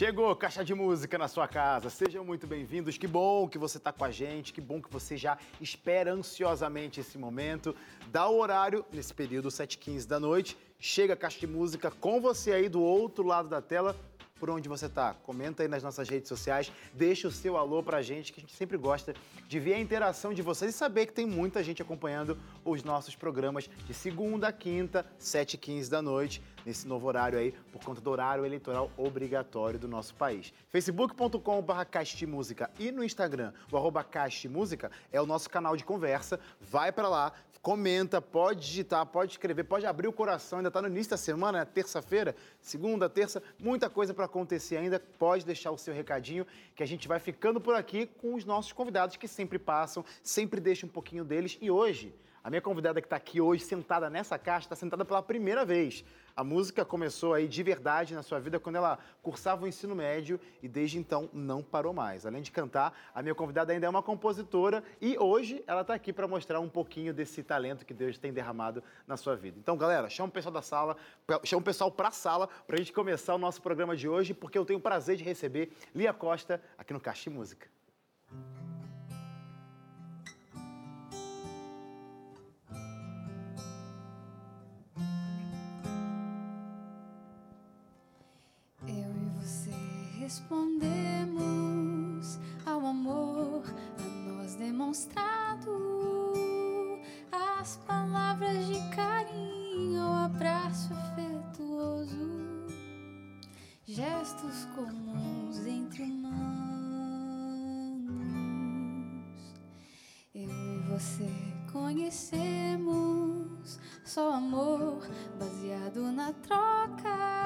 Chegou Caixa de Música na sua casa. Sejam muito bem-vindos. Que bom que você está com a gente. Que bom que você já espera ansiosamente esse momento. Dá o horário nesse período, 7h15 da noite. Chega a Caixa de Música com você aí do outro lado da tela por onde você está. Comenta aí nas nossas redes sociais, deixa o seu alô pra gente, que a gente sempre gosta de ver a interação de vocês e saber que tem muita gente acompanhando os nossos programas de segunda a quinta, 7h15 da noite, nesse novo horário aí, por conta do horário eleitoral obrigatório do nosso país. facebook.com.br Música e no Instagram, o arroba Música é o nosso canal de conversa. Vai para lá, comenta, pode digitar, pode escrever, pode abrir o coração, ainda está no início da semana, é terça-feira, segunda, terça, muita coisa para acontecer ainda. Pode deixar o seu recadinho, que a gente vai ficando por aqui com os nossos convidados que sempre passam, sempre deixam um pouquinho deles. E hoje, a minha convidada que está aqui hoje, sentada nessa caixa, está sentada pela primeira vez. A música começou aí de verdade na sua vida quando ela cursava o ensino médio e desde então não parou mais. Além de cantar, a minha convidada ainda é uma compositora e hoje ela está aqui para mostrar um pouquinho desse talento que Deus tem derramado na sua vida. Então, galera, chama o pessoal da sala, chama o pessoal para a sala para a gente começar o nosso programa de hoje, porque eu tenho o prazer de receber Lia Costa aqui no Caixa Música. Respondemos ao amor a nós demonstrado, as palavras de carinho, o abraço afetuoso, gestos comuns entre humanos. Eu e você conhecemos só amor baseado na troca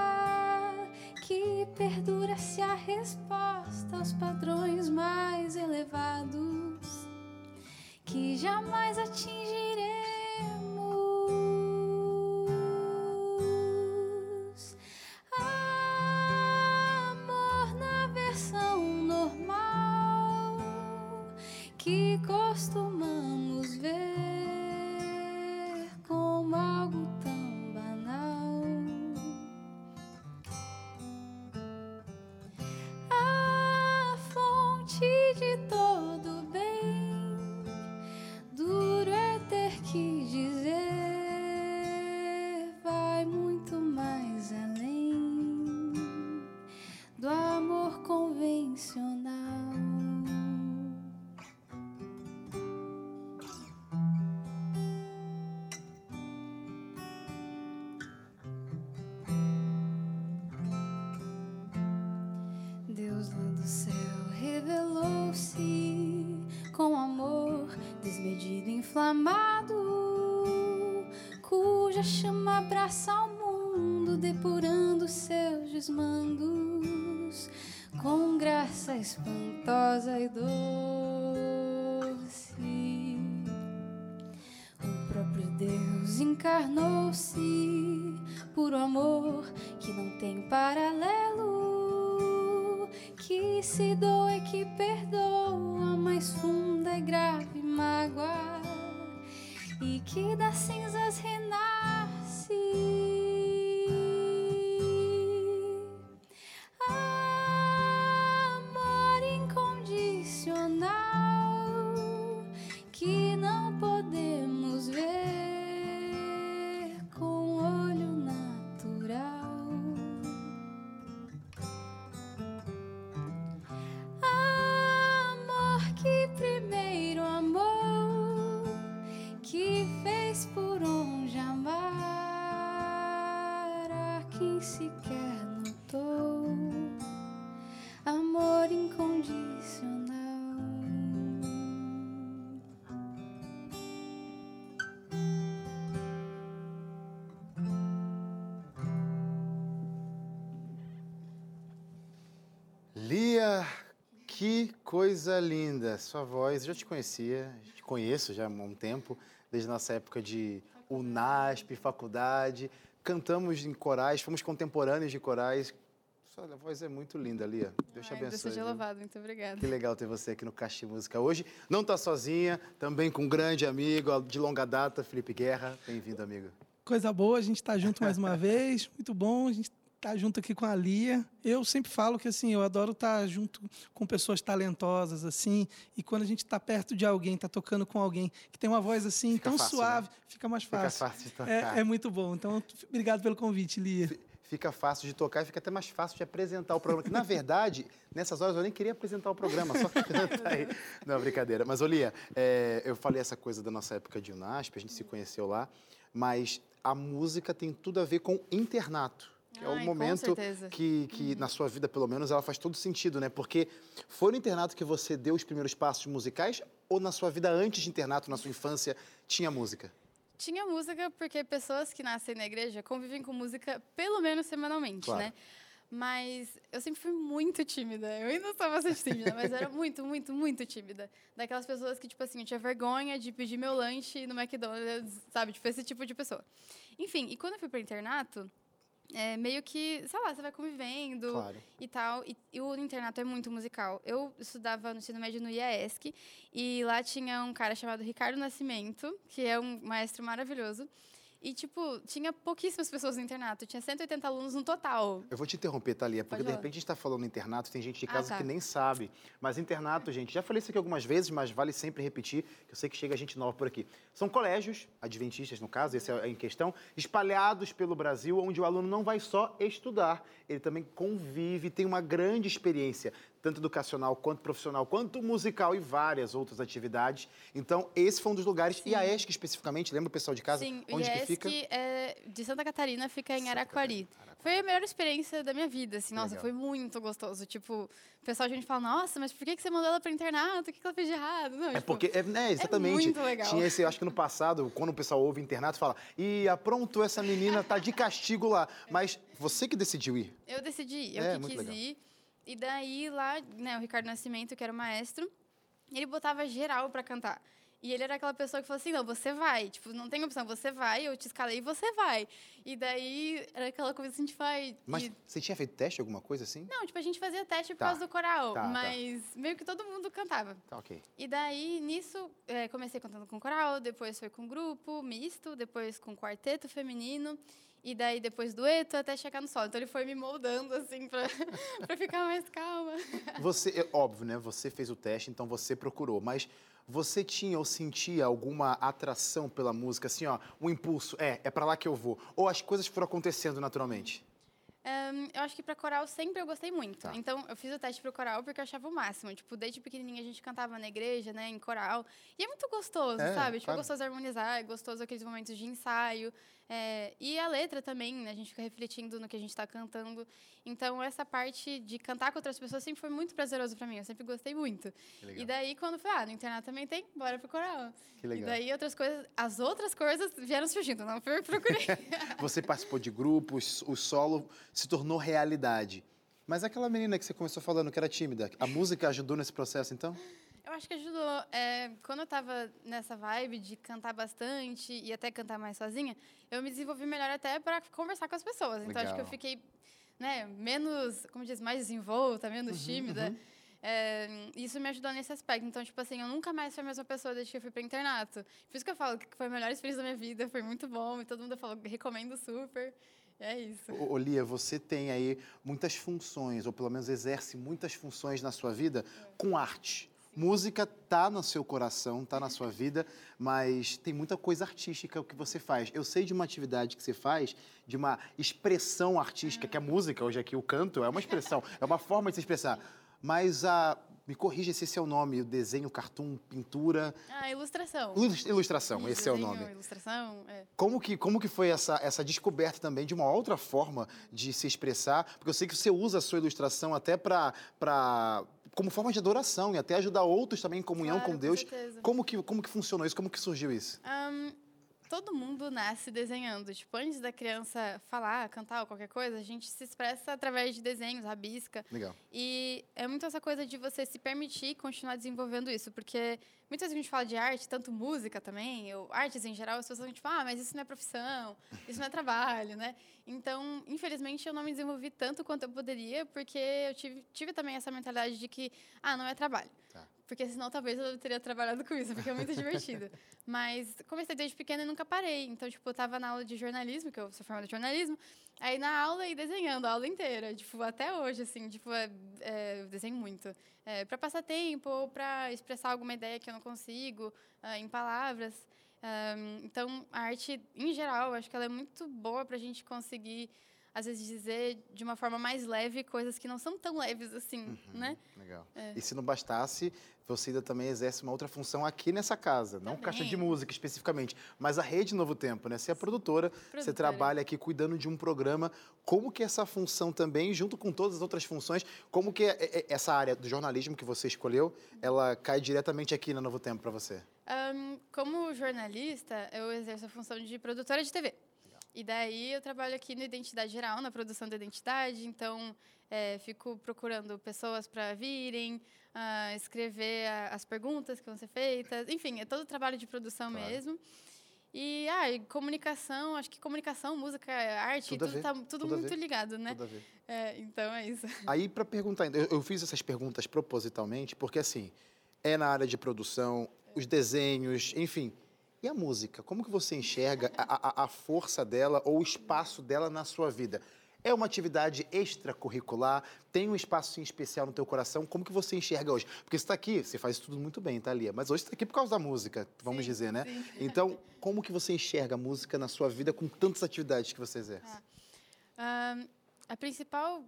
que perdura se a resposta aos padrões mais elevados que jamais atingiremos. Deus encarnou-se por amor que não tem paralelo, que se doa e que perdoa, mais funda e grave mágoa e que das cinzas renasce. Coisa linda. Sua voz, eu já te conhecia, te conheço já há um tempo, desde a nossa época de UNASP, faculdade. Cantamos em corais, fomos contemporâneos de corais. Sua voz é muito linda, Lia. Deus te abençoe. Deus seja louvado, muito obrigada. Que legal ter você aqui no Caixa Música hoje. Não está sozinha, também com um grande amigo de longa data, Felipe Guerra. Bem-vindo, amigo. Coisa boa, a gente está junto mais uma vez. Muito bom, a gente estar junto aqui com a Lia. Eu sempre falo que assim, eu adoro estar junto com pessoas talentosas assim, e quando a gente está perto de alguém, está tocando com alguém que tem uma voz assim Fica tão fácil, suave, né? fica mais Fica fácil. fácil de tocar. É, é muito bom. Então, obrigado pelo convite, Lia. Fica fácil de tocar e fica até mais fácil de apresentar o programa. Que, na verdade, nessas horas eu nem queria apresentar o programa, só canta aí. Não, brincadeira. Mas, Olia, é, eu falei essa coisa da nossa época de Unasp, a gente se conheceu lá, mas a música tem tudo a ver com internato. Que é o Ai, com momento que, que na sua vida, pelo menos, ela faz todo sentido, né? Porque foi no internato que você deu os primeiros passos musicais ou na sua vida antes de internato, na sua infância, tinha música? Tinha música porque pessoas que nascem na igreja convivem com música pelo menos semanalmente, Claro. né? Mas eu sempre fui muito tímida. Eu ainda sou bastante tímida, mas era muito, muito, muito tímida. Daquelas pessoas que, tipo assim, eu tinha vergonha de pedir meu lanche no McDonald's, sabe? Tipo, esse tipo de pessoa. Enfim, e quando eu fui para internato, é, meio que, sei lá, você vai convivendo Claro. e tal. E, e o internato é muito musical. Eu estudava no ensino médio no IAESC e lá tinha um cara chamado Ricardo Nascimento, que é um maestro maravilhoso. E, tipo, tinha pouquíssimas pessoas no internato. Tinha 180 alunos no total. Eu vou te interromper, Thalia, porque Pode de repente a gente está falando internato, tem gente de Ah, casa tá. que nem sabe. Mas internato, gente, já falei isso aqui algumas vezes, mas vale sempre repetir, que eu sei que chega gente nova por aqui. São colégios, adventistas no caso, esse é em questão, espalhados pelo Brasil, onde o aluno não vai só estudar, ele também convive, tem uma grande experiência, tanto educacional quanto profissional, quanto musical e várias outras atividades. Então, esse foi um dos lugares. E a ESC especificamente, lembra o pessoal de casa? Sim, o onde que fica? é de Santa Catarina, fica em Araquari. Foi a melhor experiência da minha vida, assim. Nossa, Legal. foi muito gostoso. Tipo, o pessoal, a gente fala, nossa, mas por que você mandou ela para internato? O que ela fez de errado? Não, É tipo, porque, é, né, exatamente. muito legal. Tinha esse, eu acho que no passado, quando o pessoal ouve internato, fala, e aprontou essa menina, tá de castigo lá. Mas você que decidiu ir. Eu decidi, eu É, que quis legal. ir. E daí lá, né, o Ricardo Nascimento, que era o maestro, ele botava geral pra cantar. E ele era aquela pessoa que falou assim: não, você vai. Tipo, não tem opção, você vai, eu te escalei e você vai. E daí era aquela coisa assim, tipo, ai. Mas e- você tinha feito teste, alguma coisa assim? Não, tipo, a gente fazia teste por Tá, causa do coral, tá, tá. mas meio que todo mundo cantava. Tá, ok. E daí, nisso, é, comecei cantando com coral, depois foi com grupo misto, depois com quarteto feminino, e daí depois dueto, até chegar no solo. Então ele foi me moldando, assim, pra, pra ficar mais calma. Você, é óbvio, né? Você fez o teste, então você procurou. Mas você tinha ou sentia alguma atração pela música, assim, ó, um impulso, é, é pra lá que eu vou. Ou as coisas foram acontecendo naturalmente? Ahn, eu acho que pra coral sempre eu gostei muito. Tá. Então, eu fiz o teste pro coral porque eu achava o máximo. Tipo, desde pequenininha a gente cantava na igreja, né, em coral. E é muito gostoso, É, sabe? Tipo, claro. é gostoso harmonizar, é gostoso aqueles momentos de ensaio. É, e a letra também, né? A gente fica refletindo no que a gente tá cantando. Então, essa parte de cantar com outras pessoas sempre foi muito prazeroso pra mim. Eu sempre gostei muito. E daí, quando foi, ah, no internato também tem, bora pro coral. Que legal. E daí, outras coisas, as outras coisas vieram surgindo, não procurei. Você participou de grupos, o solo se tornou realidade. Mas aquela menina que você começou falando que era tímida, a música ajudou nesse processo, então? Eu acho que ajudou. É, quando eu tava nessa vibe de cantar bastante e até cantar mais sozinha, eu me desenvolvi melhor até para conversar com as pessoas. Então acho que eu Legal. fiquei né, menos, como diz, mais desenvolta, menos tímida. É, isso me ajudou nesse aspecto. Então, tipo assim, eu nunca mais fui a mesma pessoa desde que eu fui para internato. Por isso que eu falo que foi a melhor experiência da minha vida, foi muito bom e todo mundo falou, recomendo super. É isso. Ô, ô, Lia, você tem aí muitas funções, ou pelo menos exerce muitas funções na sua vida com arte. Música tá no seu coração, tá na sua vida, mas tem muita coisa artística o que você faz. Eu sei de uma atividade que você faz, de uma expressão artística, que é música, hoje aqui o canto é uma expressão, é uma forma de se expressar. Mas a. Me corrija se esse é o nome, o desenho, cartoon, pintura. Ah, ilustração. ilus- Ilustração, Isso, esse é o desenho, nome. Ilustração, é. Como que, como que foi essa, essa descoberta também de uma outra forma de se expressar? Porque eu sei que você usa a sua ilustração até para como forma de adoração e até ajudar outros também em comunhão Claro, com Deus. como, que, como que funcionou isso? Como que surgiu isso? Ahn, todo mundo nasce desenhando. Tipo, antes da criança falar, cantar ou qualquer coisa, a gente se expressa através de desenhos, rabisca. Legal. E é muito essa coisa de você se permitir continuar desenvolvendo isso, porque muitas vezes a gente fala de arte, tanto música também, ou artes em geral, as pessoas vão tipo, ah, mas isso não é profissão, isso não é trabalho, né? Então, infelizmente, eu não me desenvolvi tanto quanto eu poderia, porque eu tive, tive também essa mentalidade de que, ah, não é trabalho. Tá. Porque senão talvez eu teria trabalhado com isso, porque é muito divertido. Mas comecei desde pequena e nunca parei. Então, tipo, eu tava na aula de jornalismo, que eu sou formada em jornalismo, aí na aula e desenhando a aula inteira. Tipo, até hoje, assim, tipo, é, é, eu desenho muito. É, para passar tempo ou para expressar alguma ideia que eu não consigo uh, em palavras. Um, então, a arte, em geral, acho que ela é muito boa para a gente conseguir às vezes dizer de uma forma mais leve coisas que não são tão leves assim, uhum, né? Legal. É. E se não bastasse, você ainda também exerce uma outra função aqui nessa casa, também. não caixa de música especificamente, mas a Rede Novo Tempo, né? Você é produtora, produtora, você trabalha aqui cuidando de um programa. Como que essa função também, junto com todas as outras funções, como que é, é, essa área do jornalismo que você escolheu, ela cai diretamente aqui na Novo Tempo para você? Um, como jornalista, eu exerço a função de produtora de TV. E daí eu trabalho aqui no Identidade Geral, na produção da identidade, então é, fico procurando pessoas para virem, uh, escrever a, as perguntas que vão ser feitas, enfim, é todo o trabalho de produção claro. mesmo. E, ah, e comunicação, acho que comunicação, música, arte, tudo, tudo, tá, tudo, tudo muito ligado, né? Tudo a ver. É, então é isso. Aí, para perguntar, eu, eu fiz essas perguntas propositalmente, porque assim, é na área de produção, os desenhos, enfim, e a música? Como que você enxerga a, a, a força dela ou o espaço dela na sua vida? É uma atividade extracurricular? Tem um espaço especial no teu coração? Como que você enxerga hoje? Porque você está aqui, você faz tudo muito bem, tá, Lia? Mas hoje você está aqui por causa da música, vamos sim, dizer, né? Sim. Então, como que você enxerga a música na sua vida com tantas atividades que você exerce? Ah, a principal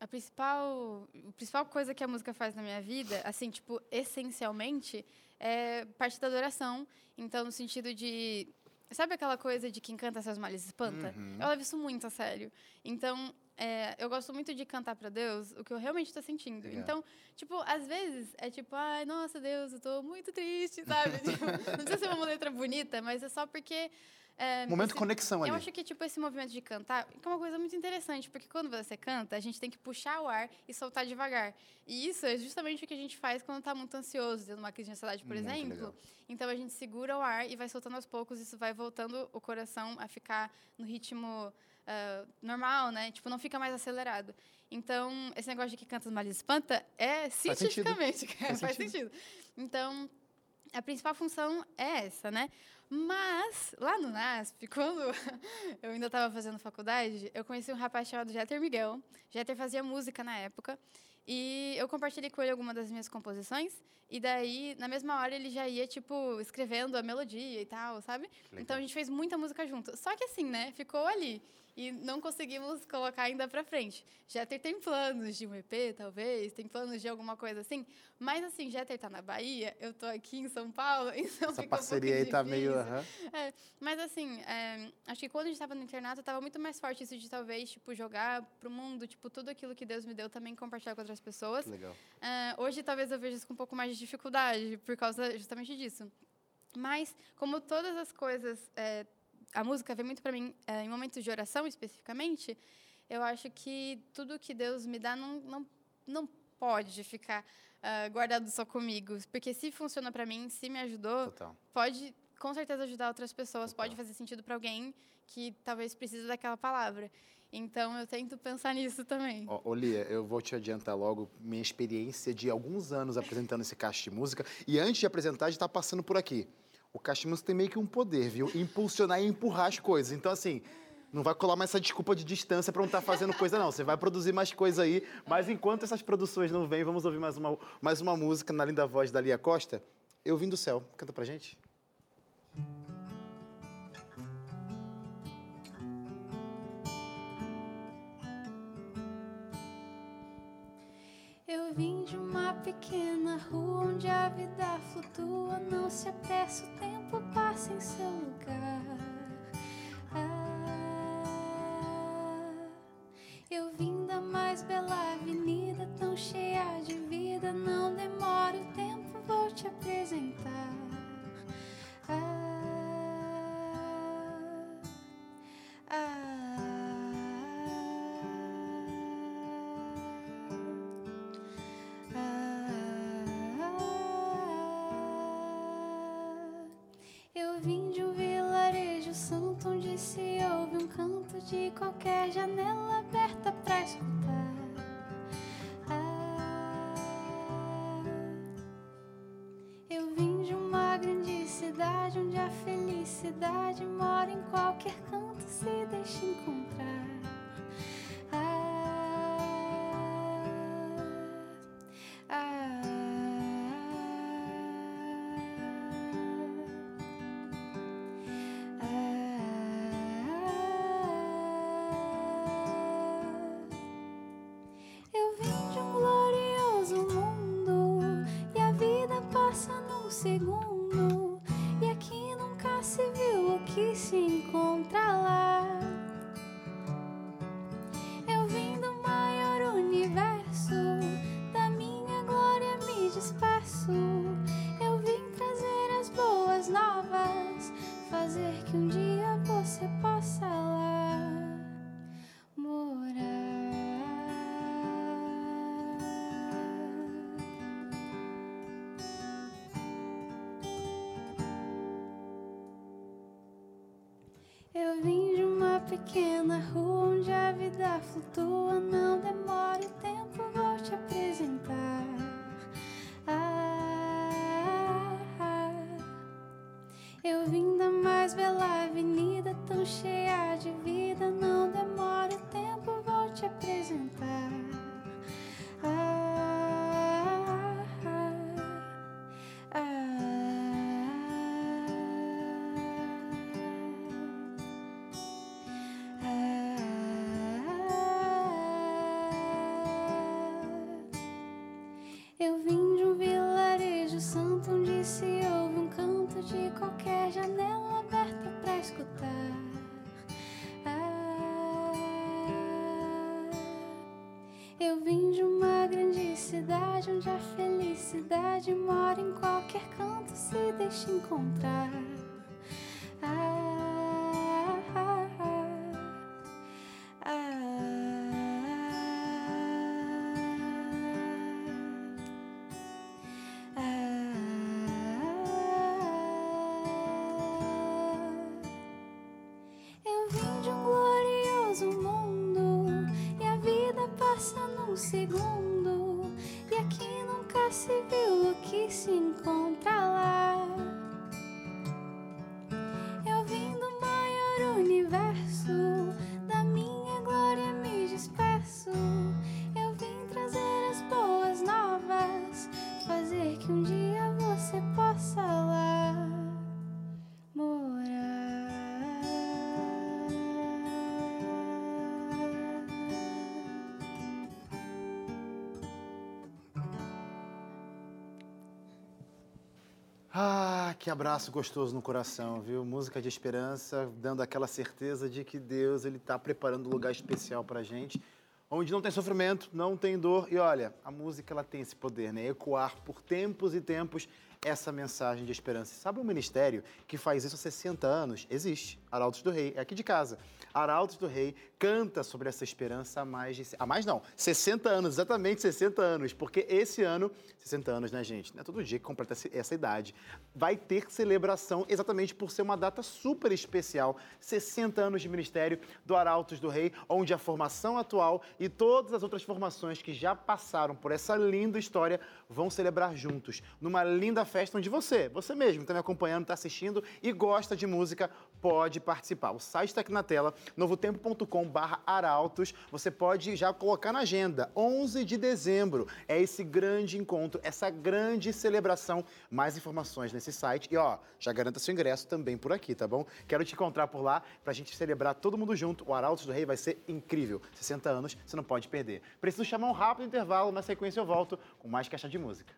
a principal, a principal coisa que a música faz na minha vida, assim, tipo, essencialmente, é parte da adoração. Então, no sentido de. Sabe aquela coisa de quem canta seus males espanta? Uhum. Eu levo isso muito a sério. Então, é, eu gosto muito de cantar para Deus o que eu realmente estou sentindo. Legal. Então, tipo, às vezes é tipo, ai, nossa, Deus, eu estou muito triste, sabe? tipo, não sei se é uma letra bonita, mas é só porque é, momento de conexão ali. Eu acho que, tipo, esse movimento de cantar é uma coisa muito interessante, porque quando você canta, a gente tem que puxar o ar e soltar devagar. E isso é justamente o que a gente faz quando está muito ansioso, tendo uma crise de ansiedade, por muito exemplo. Legal. Então, a gente segura o ar e vai soltando aos poucos, isso vai voltando o coração a ficar no ritmo uh, normal, né? Tipo, não fica mais acelerado. Então, esse negócio de que canta males espanta é cientificamente, faz, faz sentido. Então, a principal função é essa, né? Mas, lá no NASP, quando eu ainda estava fazendo faculdade, eu conheci um rapaz chamado Jeter Miguel. Jeter fazia música na época. E eu compartilhei com ele algumas das minhas composições. E daí, na mesma hora, ele já ia, tipo, escrevendo a melodia e tal, sabe? Então a gente fez muita música junto. Só que assim, né? Ficou ali e não conseguimos colocar ainda para frente. Jeter tem planos de um EP, talvez, tem planos de alguma coisa assim, mas assim, Jeter tá na Bahia, eu tô aqui em São Paulo, então Essa parceria um aí tá meio... Uhum. É, mas assim, é, acho que quando a gente estava no internato, estava muito mais forte isso de talvez, tipo, jogar pro mundo, tipo, tudo aquilo que Deus me deu também compartilhar com outras pessoas. Legal. É, hoje talvez eu veja isso com um pouco mais de dificuldade, por causa justamente disso. Mas, como todas as coisas é, a música vem muito para mim é, em momentos de oração especificamente. Eu acho que tudo que Deus me dá não, não, não pode ficar uh, guardado só comigo, porque se funciona para mim, se me ajudou, Total. pode com certeza ajudar outras pessoas, Total. pode fazer sentido para alguém que talvez precise daquela palavra. Então eu tento pensar nisso também. Ô, Lia, eu vou te adiantar logo minha experiência de alguns anos apresentando esse caixa de música. E antes de apresentar, gente está passando por aqui o Cachimus tem meio que um poder, viu? Impulsionar e empurrar as coisas. Então, assim, não vai colar mais essa desculpa de distância para não estar tá fazendo coisa, não. Você vai produzir mais coisa aí. Mas enquanto essas produções não vêm, vamos ouvir mais uma, mais uma música na linda voz da Lia Costa. Eu vim do céu. Canta pra gente. Eu vim pequena rua onde a vida flutua, não se apressa, o tempo passa em seu lugar. Ah, eu vim da mais bela avenida, tão cheia de vida, não demora o tempo, vou te apresentar. Qualquer janela pequena rua onde a vida flutua. Não demore qualquer canto, se deixa encontrar. Ah, ah, ah. Eu vim de um glorioso mundo e a vida passa num segundo. E aqui nunca se viu Ah, que abraço gostoso no coração, viu? Música de esperança, dando aquela certeza de que Deus ele está preparando um lugar especial para gente, onde não tem sofrimento, não tem dor. E olha, a música ela tem esse poder, né? Ecoar por tempos e tempos essa mensagem de esperança. Sabe um ministério que faz isso há 60 anos? Existe. Arautos do Rei, é aqui de casa. Arautos do Rei canta sobre essa esperança há mais de... Há mais não, 60 anos, exatamente 60 anos. Porque esse ano, 60 anos, né, gente? Não é todo dia que completa essa idade. Vai ter celebração exatamente por ser uma data super especial. 60 anos de ministério do Arautos do Rei, onde a formação atual e todas as outras formações que já passaram por essa linda história vão celebrar juntos, numa linda festa onde você, você mesmo, está me acompanhando, está assistindo e gosta de música, pode participar. O site está aqui na tela, novotempo.com barra arautos. Você pode já colocar na agenda, 11 de dezembro. É esse grande encontro, essa grande celebração. Mais informações nesse site. E ó, já garanta seu ingresso também por aqui, tá bom? Quero te encontrar por lá pra gente celebrar todo mundo junto. O Arautos do Rei vai ser incrível. 60 anos, você não pode perder. Preciso chamar um rápido intervalo, na sequência eu volto com mais caixa de música.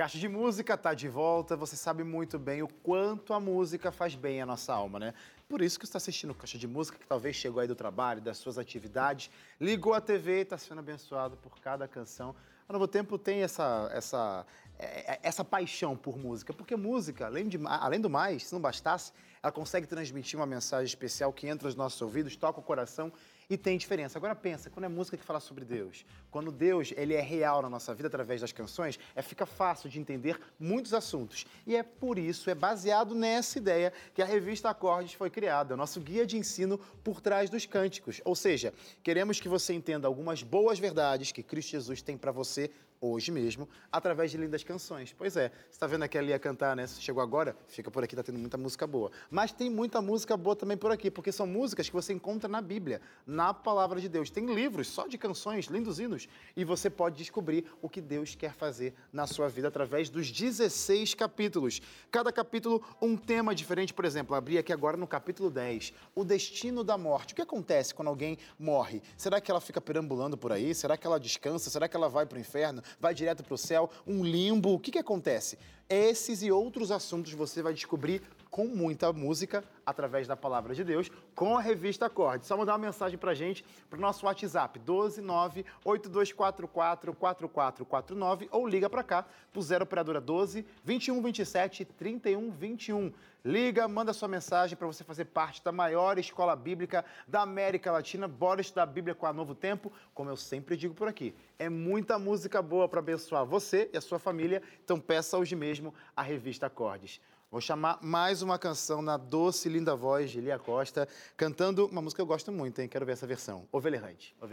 Caixa de Música tá de volta. Você sabe muito bem o quanto a música faz bem à nossa alma, né? Por isso que está assistindo Caixa de Música, que talvez chegou aí do trabalho, das suas atividades, ligou a TV e está sendo abençoado por cada canção. A Novo Tempo tem essa, essa, é, é, essa paixão por música, porque música, além, de, além do mais, se não bastasse, ela consegue transmitir uma mensagem especial que entra nos nossos ouvidos, toca o coração e tem diferença. Agora pensa, quando é música que fala sobre Deus, quando Deus ele é real na nossa vida através das canções, é fica fácil de entender muitos assuntos. E é por isso, é baseado nessa ideia que a revista Acordes foi criada, o nosso guia de ensino por trás dos cânticos. Ou seja, queremos que você entenda algumas boas verdades que Cristo Jesus tem para você hoje mesmo, através de lindas canções. Pois é, você está vendo aqui a Lia cantar, né? Chegou agora, fica por aqui, tá tendo muita música boa. Mas tem muita música boa também por aqui, porque são músicas que você encontra na Bíblia, na palavra de Deus. Tem livros só de canções, lindos hinos, e você pode descobrir o que Deus quer fazer na sua vida através dos 16 capítulos. Cada capítulo, um tema diferente. Por exemplo, abri aqui agora no capítulo 10, o destino da morte. O que acontece quando alguém morre? Será que ela fica perambulando por aí? Será que ela descansa? Será que ela vai para o inferno? Vai direto para o céu, um limbo. O que, que acontece? Esses e outros assuntos você vai descobrir com muita música através da palavra de Deus, com a revista Acorde. Só mandar uma mensagem para gente para o nosso WhatsApp, 12982444449 ou liga para cá para o 0 operadora 12 2127 3121. Liga, manda sua mensagem para você fazer parte da maior escola bíblica da América Latina. Bora estudar a Bíblia com a Novo Tempo, como eu sempre digo por aqui. É muita música boa para abençoar você e a sua família, então peça hoje mesmo a revista Acordes. Vou chamar mais uma canção na doce e linda voz de Lia Costa, cantando uma música que eu gosto muito, hein? Quero ver essa versão. Ovelha Errante. Vou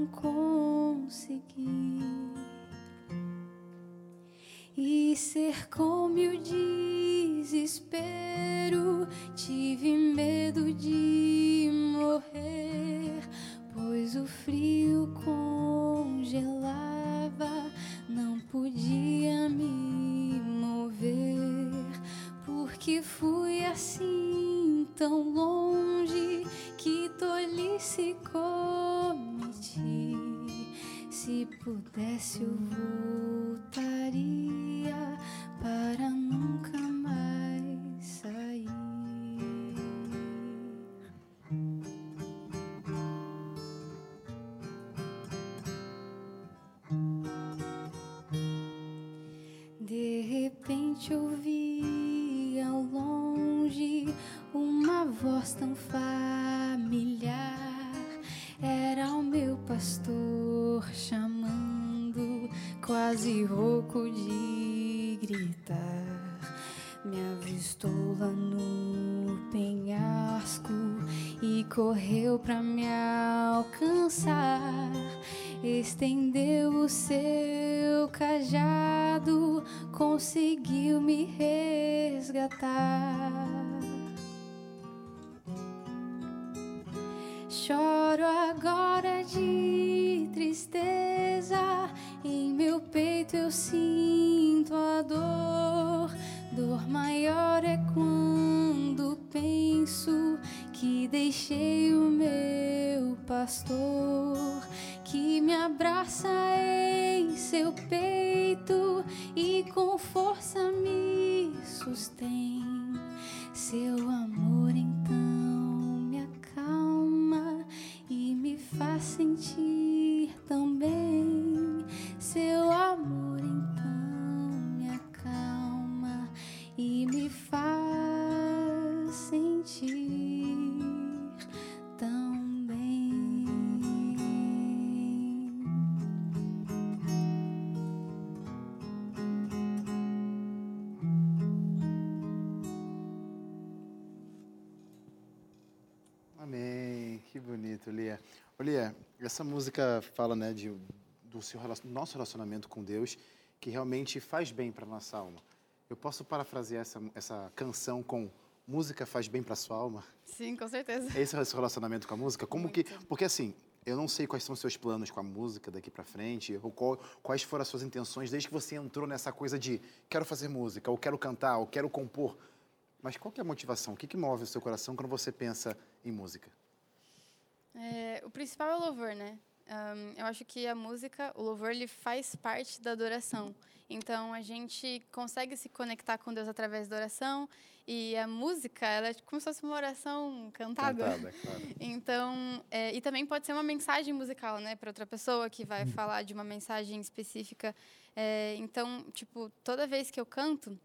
não consegui. E cercou-me o desespero, quase rouco de gritar. Me avistou lá no penhasco e correu pra me alcançar. Estendeu o seu cajado, conseguiu me resgatar. Choro agora de tristeza, em meu peito eu sinto a dor. Dor maior é quando penso que deixei o meu pastor, que me abraça em seu peito e com força me sustém. Seu amor então me acalma e me faz sentir também. Seu amor então me acalma e me faz sentir tão bem. Amém. Que bonito, Lia. Ô, essa música fala, né, de do seu nosso relacionamento com Deus que realmente faz bem para nossa alma. Eu posso parafrasear essa, essa canção com música faz bem para sua alma? Sim, com certeza. Esse é o seu relacionamento com a música? Como que, Muito. porque assim, eu não sei quais são os seus planos com a música daqui para frente, ou qual- quais foram as suas intenções desde que você entrou nessa coisa de quero fazer música, ou quero cantar, ou quero compor. Mas qual que é a motivação? O que, que move o seu coração quando você pensa em música? É, o principal é o louvor, né? Ahn, eu acho que a música, o louvor, ele faz parte da adoração. Então, a gente consegue se conectar com Deus através da oração. E a música, ela é como se fosse uma oração cantada. Cantada, claro. Então, é, e também pode ser uma mensagem musical, né, para outra pessoa que vai falar de uma mensagem específica. É, então, tipo, toda vez que eu canto,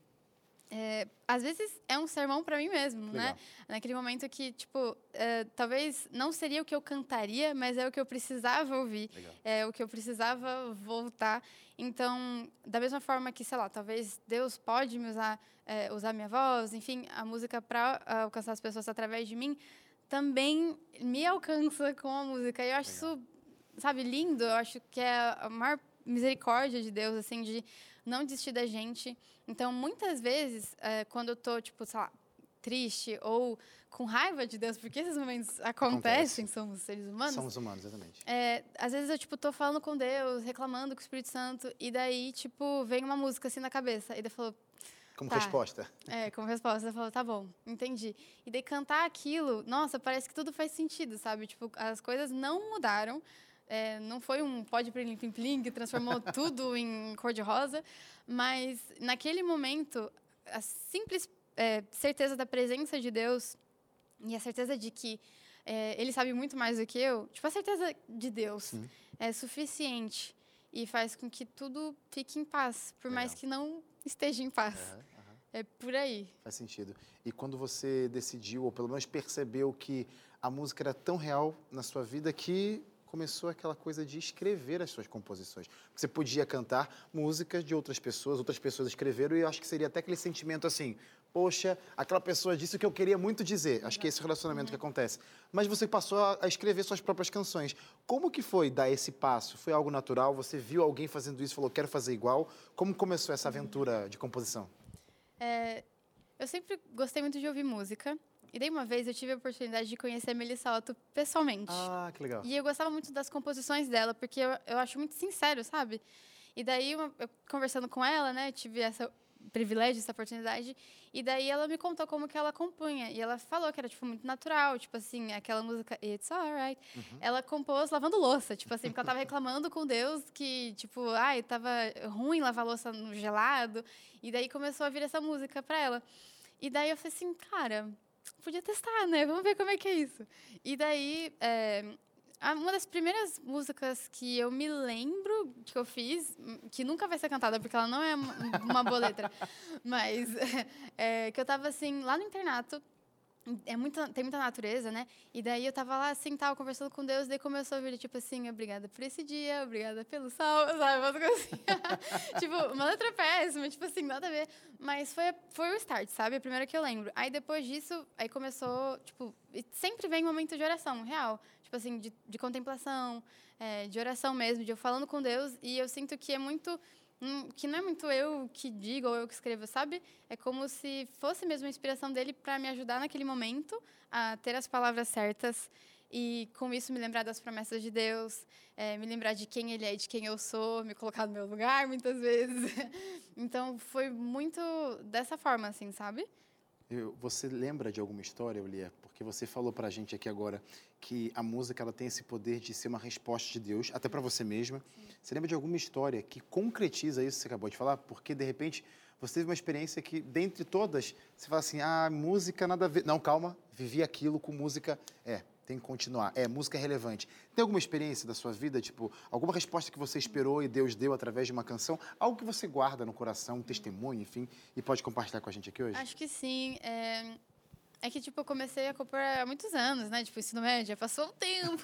é, às vezes é um sermão para mim mesmo, né? Legal. Naquele momento que, tipo, é, talvez não seria o que eu cantaria, mas é o que eu precisava ouvir, Legal. é o que eu precisava voltar. Então, da mesma forma que, sei lá, talvez Deus pode me usar, é, usar minha voz, enfim, a música para alcançar as pessoas através de mim, também me alcança com a música. E eu acho Legal. isso, sabe, lindo. Eu acho que é a maior misericórdia de Deus, assim, de não desistir da gente. Então, muitas vezes, é, quando eu tô, tipo, sei lá, triste ou com raiva de Deus, porque esses momentos acontecem, somos seres humanos. Somos humanos, exatamente. É, às vezes eu, tipo, tô falando com Deus, reclamando com o Espírito Santo, e daí, tipo, vem uma música assim na cabeça. E daí falou, Como Tá. resposta. é, como resposta, eu falo, tá bom, entendi. E daí cantar aquilo, nossa, parece que tudo faz sentido, sabe? Tipo, as coisas não mudaram. É, não foi um pode plim plim plim que transformou tudo em cor de rosa, mas naquele momento a simples é, certeza da presença de Deus e a certeza de que é, Ele sabe muito mais do que eu, tipo a certeza de Deus Sim. é suficiente e faz com que tudo fique em paz, por mais Legal. que não esteja em paz. É por aí. Faz sentido. E quando você decidiu, ou pelo menos percebeu que a música era tão real na sua vida que começou aquela coisa de escrever as suas composições. Você podia cantar músicas de outras pessoas, outras pessoas escreveram, e eu acho que seria até aquele sentimento assim: poxa, aquela pessoa disse o que eu queria muito dizer. Acho que esse é o relacionamento que acontece. Mas você passou a a escrever suas próprias canções. Como que foi dar esse passo? Foi algo natural? Você viu alguém fazendo isso e falou, quero fazer igual? Como começou essa aventura de composição? É, eu sempre gostei muito de ouvir música. E daí uma vez eu tive a oportunidade de conhecer a Melissa Otto pessoalmente. Ah, que legal. E eu gostava muito das composições dela, porque eu, eu acho muito sincero, sabe? E daí, uma- eu, conversando com ela, né, tive essa privilégio, essa oportunidade, e daí ela me contou como que ela compunha, e ela falou que era, tipo, muito natural, tipo assim, aquela música It's Alright, ela compôs lavando louça, tipo assim, porque ela tava reclamando com Deus que, tipo, ai, tava ruim lavar louça no gelado, e daí começou a vir essa música pra ela. E daí eu falei assim, cara, podia testar, né? Vamos ver como é que é isso. E daí, é, uma das primeiras músicas que eu me lembro que eu fiz, hum, que nunca vai ser cantada, porque ela não é uma- boa letra, mas é, que eu tava assim, lá no internato, é muita, tem muita natureza, né? E daí eu tava lá assim, tava conversando com Deus, daí começou a vir, tipo assim, obrigada por esse dia, obrigada pelo sol, sabe? Coisas assim. tipo, uma letra péssima, tipo assim, nada a ver. Mas foi, foi o start, sabe? A primeira que eu lembro. Aí depois disso, aí começou, tipo, sempre vem um momento de oração, real. Tipo assim, de, de contemplação, é, de oração mesmo, de eu falando com Deus. E eu sinto que é muito. Hum, que não é muito eu que digo ou eu que escrevo, sabe? É como se fosse mesmo a inspiração dele para me ajudar naquele momento a ter as palavras certas e com isso me lembrar das promessas de Deus, é, me lembrar de quem ele é de quem eu sou, me colocar no meu lugar muitas vezes. Então foi muito dessa forma, assim, sabe? Eu- você lembra de alguma história, Ulia? Porque você falou pra gente aqui agora que a música ela tem esse poder de ser uma resposta de Deus, até pra você mesma. Você lembra de alguma história que concretiza isso que você acabou de falar? Porque, de repente, você teve uma experiência que, dentre todas, você fala assim, ah, música nada a ver. Não, calma, vivi aquilo com música. É, tem que continuar. É, música é relevante. Tem alguma experiência da sua vida, tipo, alguma resposta que você esperou e Deus deu através de uma canção? Algo que você guarda no coração, um testemunho, enfim, e pode compartilhar com a gente aqui hoje? Acho que sim. É, é que, tipo, eu comecei a compor há muitos anos, né? Tipo, ensino médio, passou um tempo.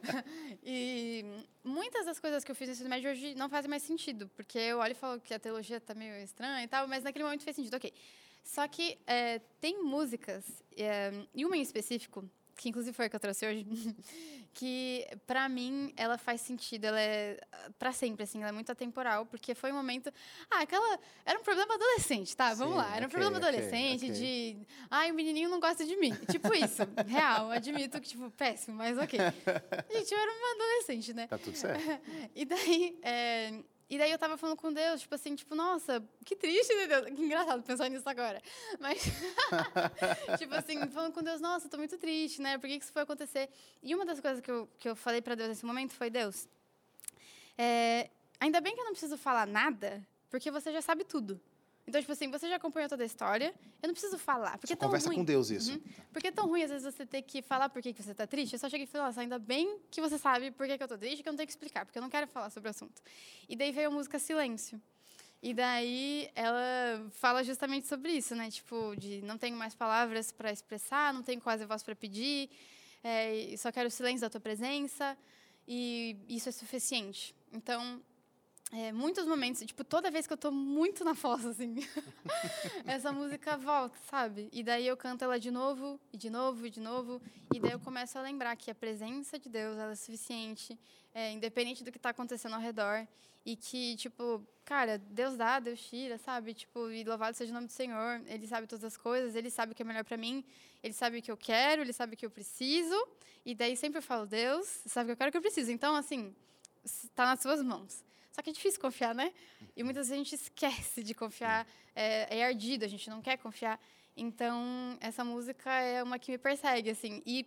e muitas das coisas que eu fiz no ensino médio hoje não fazem mais sentido, porque eu olho e falo que a teologia tá meio estranha e tal, mas naquele momento fez sentido, ok. Só que é, tem músicas, é, e uma em específico, que inclusive foi a que eu trouxe hoje, que pra mim ela faz sentido, ela é para sempre assim, ela é muito atemporal, porque foi um momento, ah, aquela era um problema adolescente, tá? Vamos Sim, lá, era um ok, problema adolescente ok. de, ai, o menininho não gosta de mim. Tipo isso, real, admito que tipo péssimo, mas OK. Gente, eu era uma adolescente, né? Tá tudo certo. E daí, é, e daí eu tava falando com Deus, tipo assim, tipo, nossa, que triste, né, Deus? Que engraçado pensar nisso agora. Mas, tipo assim, falando com Deus, nossa, tô muito triste, né? Por que que isso foi acontecer? E uma das coisas que eu, que eu falei pra Deus nesse momento foi, Deus, é, ainda bem que eu não preciso falar nada, porque você já sabe tudo. Então, tipo assim, você já acompanhou toda a história, eu não preciso falar. Porque Você é tão conversa ruim. com Deus isso. Uhum. Porque é tão ruim, às vezes, você ter que falar por que que você tá triste. Eu só cheguei e falei, nossa, ainda bem que você sabe por que, que eu tô triste, que eu não tenho que explicar, porque eu não quero falar sobre o assunto. E daí veio a música Silêncio. E daí ela fala justamente sobre isso, né? Tipo, de não tenho mais palavras para expressar, não tenho quase voz para pedir, é, só quero o silêncio da tua presença, e isso é suficiente. Então, é, muitos momentos, tipo, toda vez que eu tô muito na fossa, assim, essa música volta, sabe? E daí eu canto ela de novo, e de novo, e de novo, e daí eu começo a lembrar que a presença de Deus, ela é suficiente, é, independente do que está acontecendo ao redor, e que, tipo, cara, Deus dá, Deus tira, sabe? Tipo, e louvado seja o nome do Senhor, Ele sabe todas as coisas, Ele sabe o que é melhor para mim, Ele sabe o que eu quero, Ele sabe o que eu preciso, e daí sempre eu falo, Deus, sabe o que eu quero, o que eu preciso. Então, assim, está nas suas mãos. Só que é difícil confiar, né? E muitas vezes a gente esquece de confiar, é, é ardido, a gente não quer confiar. Então, essa música é uma que me persegue, assim. E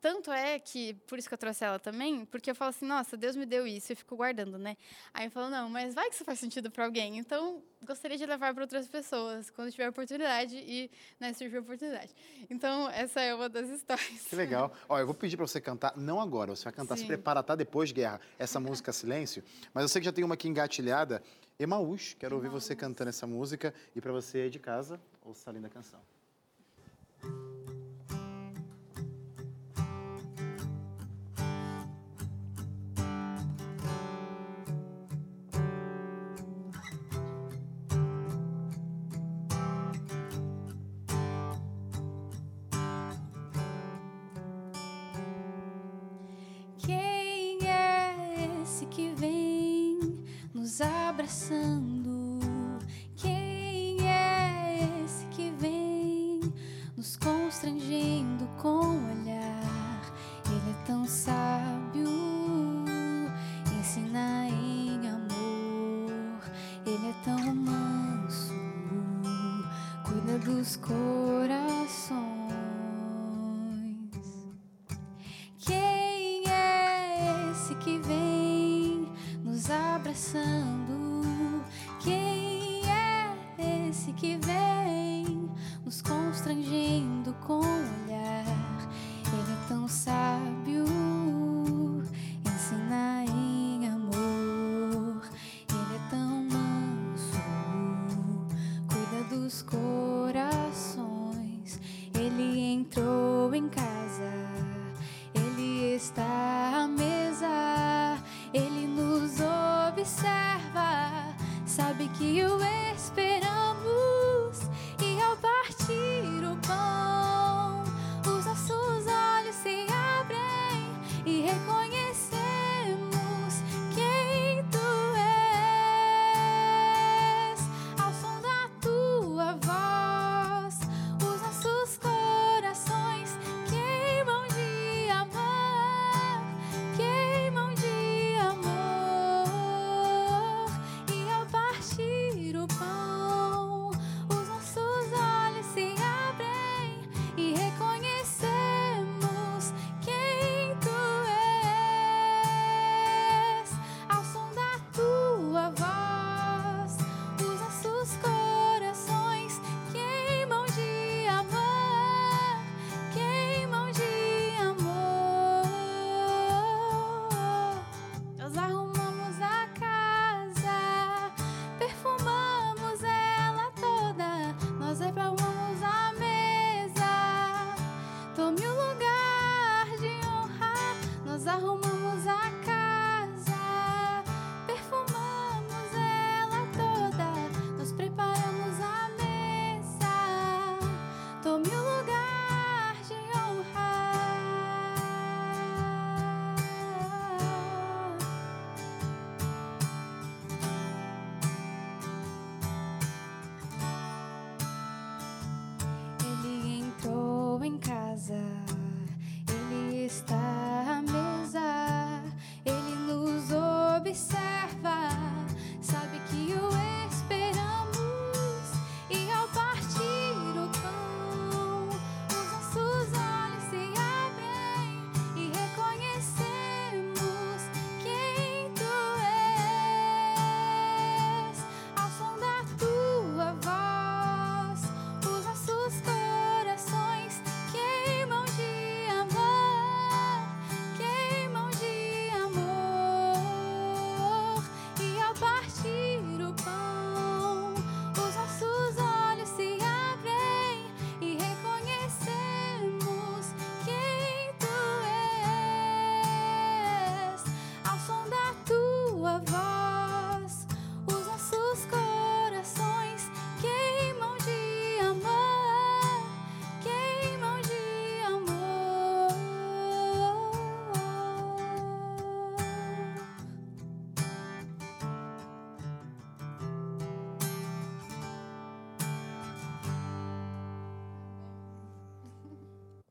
tanto é que, por isso que eu trouxe ela também, porque eu falo assim, nossa, Deus me deu isso, e eu fico guardando, né? Aí eu falo, não, mas vai que isso faz sentido para alguém. Então, gostaria de levar para outras pessoas, quando tiver oportunidade e né, surgir a oportunidade. Então, essa é uma das histórias. Que legal. Ó, eu vou pedir para você cantar, não agora, você vai cantar, se Sim. prepara, tá? Depois, Guerra, essa música Silêncio. Mas eu sei que já tem uma aqui engatilhada. Emaús, quero ouvir você cantando essa música. E para você aí de casa, ouça a linda canção. Quem é esse que vem nos abraçando?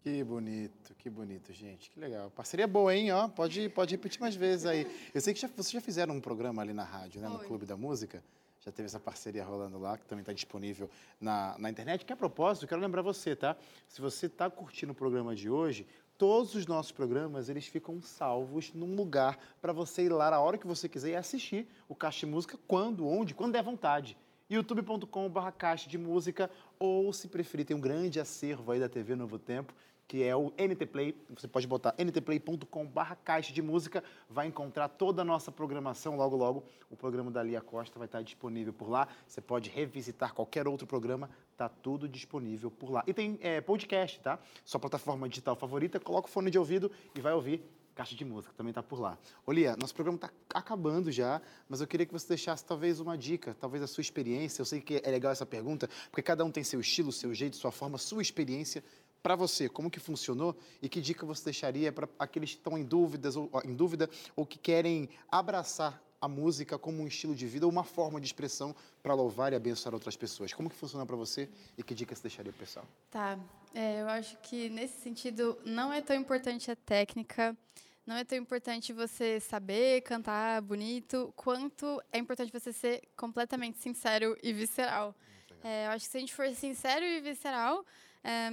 Que bonito, que bonito, gente. Que legal. Parceria boa, hein? Ó, pode, pode repetir mais vezes aí. Eu sei que já, vocês já fizeram um programa ali na rádio, né? No Foi. Clube da Música. Já teve essa parceria rolando lá, que também está disponível na, na internet. Que a propósito, eu quero lembrar você, tá? Se você está curtindo o programa de hoje, todos os nossos programas, eles ficam salvos num lugar para você ir lá a hora que você quiser e assistir o Caixa de Música quando, onde, quando der vontade youtube.com.br caixa de música ou se preferir tem um grande acervo aí da TV Novo Tempo que é o NT Play, você pode botar ntplay.com.br caixa de música, vai encontrar toda a nossa programação, logo logo o programa da Lia Costa vai estar disponível por lá, você pode revisitar qualquer outro programa, tá tudo disponível por lá. E tem é, podcast, tá? Sua plataforma digital favorita, coloca o fone de ouvido e vai ouvir Caixa de Música, também está por lá. Olia, nosso programa está acabando já, mas eu queria que você deixasse talvez uma dica, talvez a sua experiência. Eu sei que é legal essa pergunta, porque cada um tem seu estilo, seu jeito, sua forma, sua experiência. Para você, como que funcionou e que dica você deixaria para aqueles que estão em, dúvidas, ou, em dúvida ou que querem abraçar a música como um estilo de vida ou uma forma de expressão para louvar e abençoar outras pessoas? Como que funciona para você e que dica você deixaria para o pessoal? Tá. É, eu acho que nesse sentido não é tão importante a técnica, não é tão importante você saber cantar bonito, quanto é importante você ser completamente sincero e visceral. É, eu acho que se a gente for sincero e visceral, é,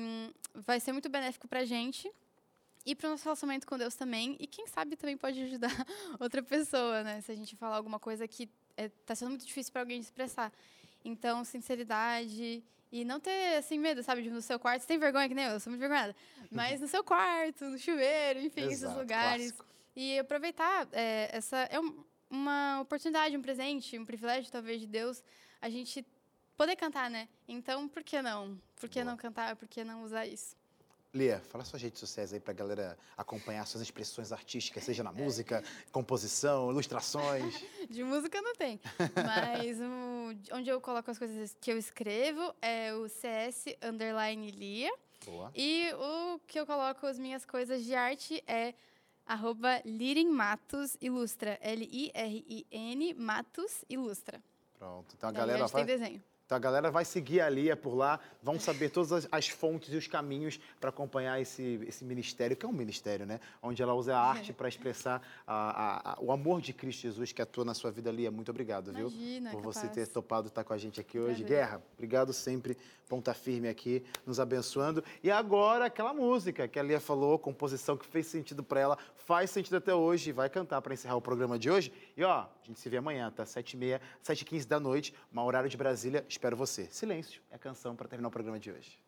vai ser muito benéfico para a gente e para o nosso relacionamento com Deus também. E quem sabe também pode ajudar outra pessoa, né? Se a gente falar alguma coisa que está sendo muito difícil para alguém expressar. Então, sinceridade e não ter, assim, medo, sabe? De no seu quarto. Você tem vergonha, que nem eu, eu sou muito vergonhada. Mas no seu quarto, no chuveiro, enfim, esses Exato, lugares. clássico. E aproveitar é, essa... É um- uma oportunidade, um presente, um privilégio, talvez, de Deus, a gente poder cantar, né? Então, por que não? Por que Boa. não cantar? Por que não usar isso? Lia, fala suas redes sociais aí para a galera acompanhar suas expressões artísticas, seja na música, composição, ilustrações. De música não tem. Mas o- onde eu coloco as coisas que eu escrevo é o CS underline Lia. Boa. E o que eu coloco as minhas coisas de arte é arroba Lirin Matos Ilustra. L-I-R-I-N Matos Ilustra. Pronto. Então a Daí galera onde tem desenho. Então a galera vai seguir a Lia por lá, vão saber todas as, as fontes e os caminhos para acompanhar esse, esse ministério, que é um ministério, né? Onde ela usa a arte para expressar a- a- a- o amor de Cristo Jesus que atua na sua vida, Lia. Muito obrigado, viu? Imagina, Por você capaz. ter topado estar com a gente aqui hoje. Prazer. Guerra, obrigado sempre, ponta firme aqui, nos abençoando. E agora aquela música que a Lia falou, composição que fez sentido para ela, faz sentido até hoje e vai cantar para encerrar o programa de hoje. E ó, a gente se vê amanhã, tá? 7h30, 7h15 da noite, uma horário de Brasília. Espero você. Silêncio é a canção para terminar o programa de hoje.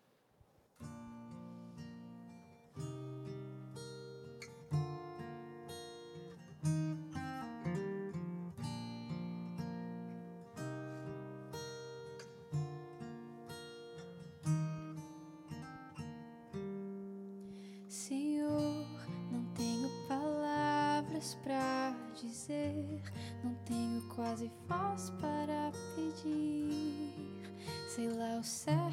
Senhor, não tenho palavras pra dizer, não tenho quase voz para pedir.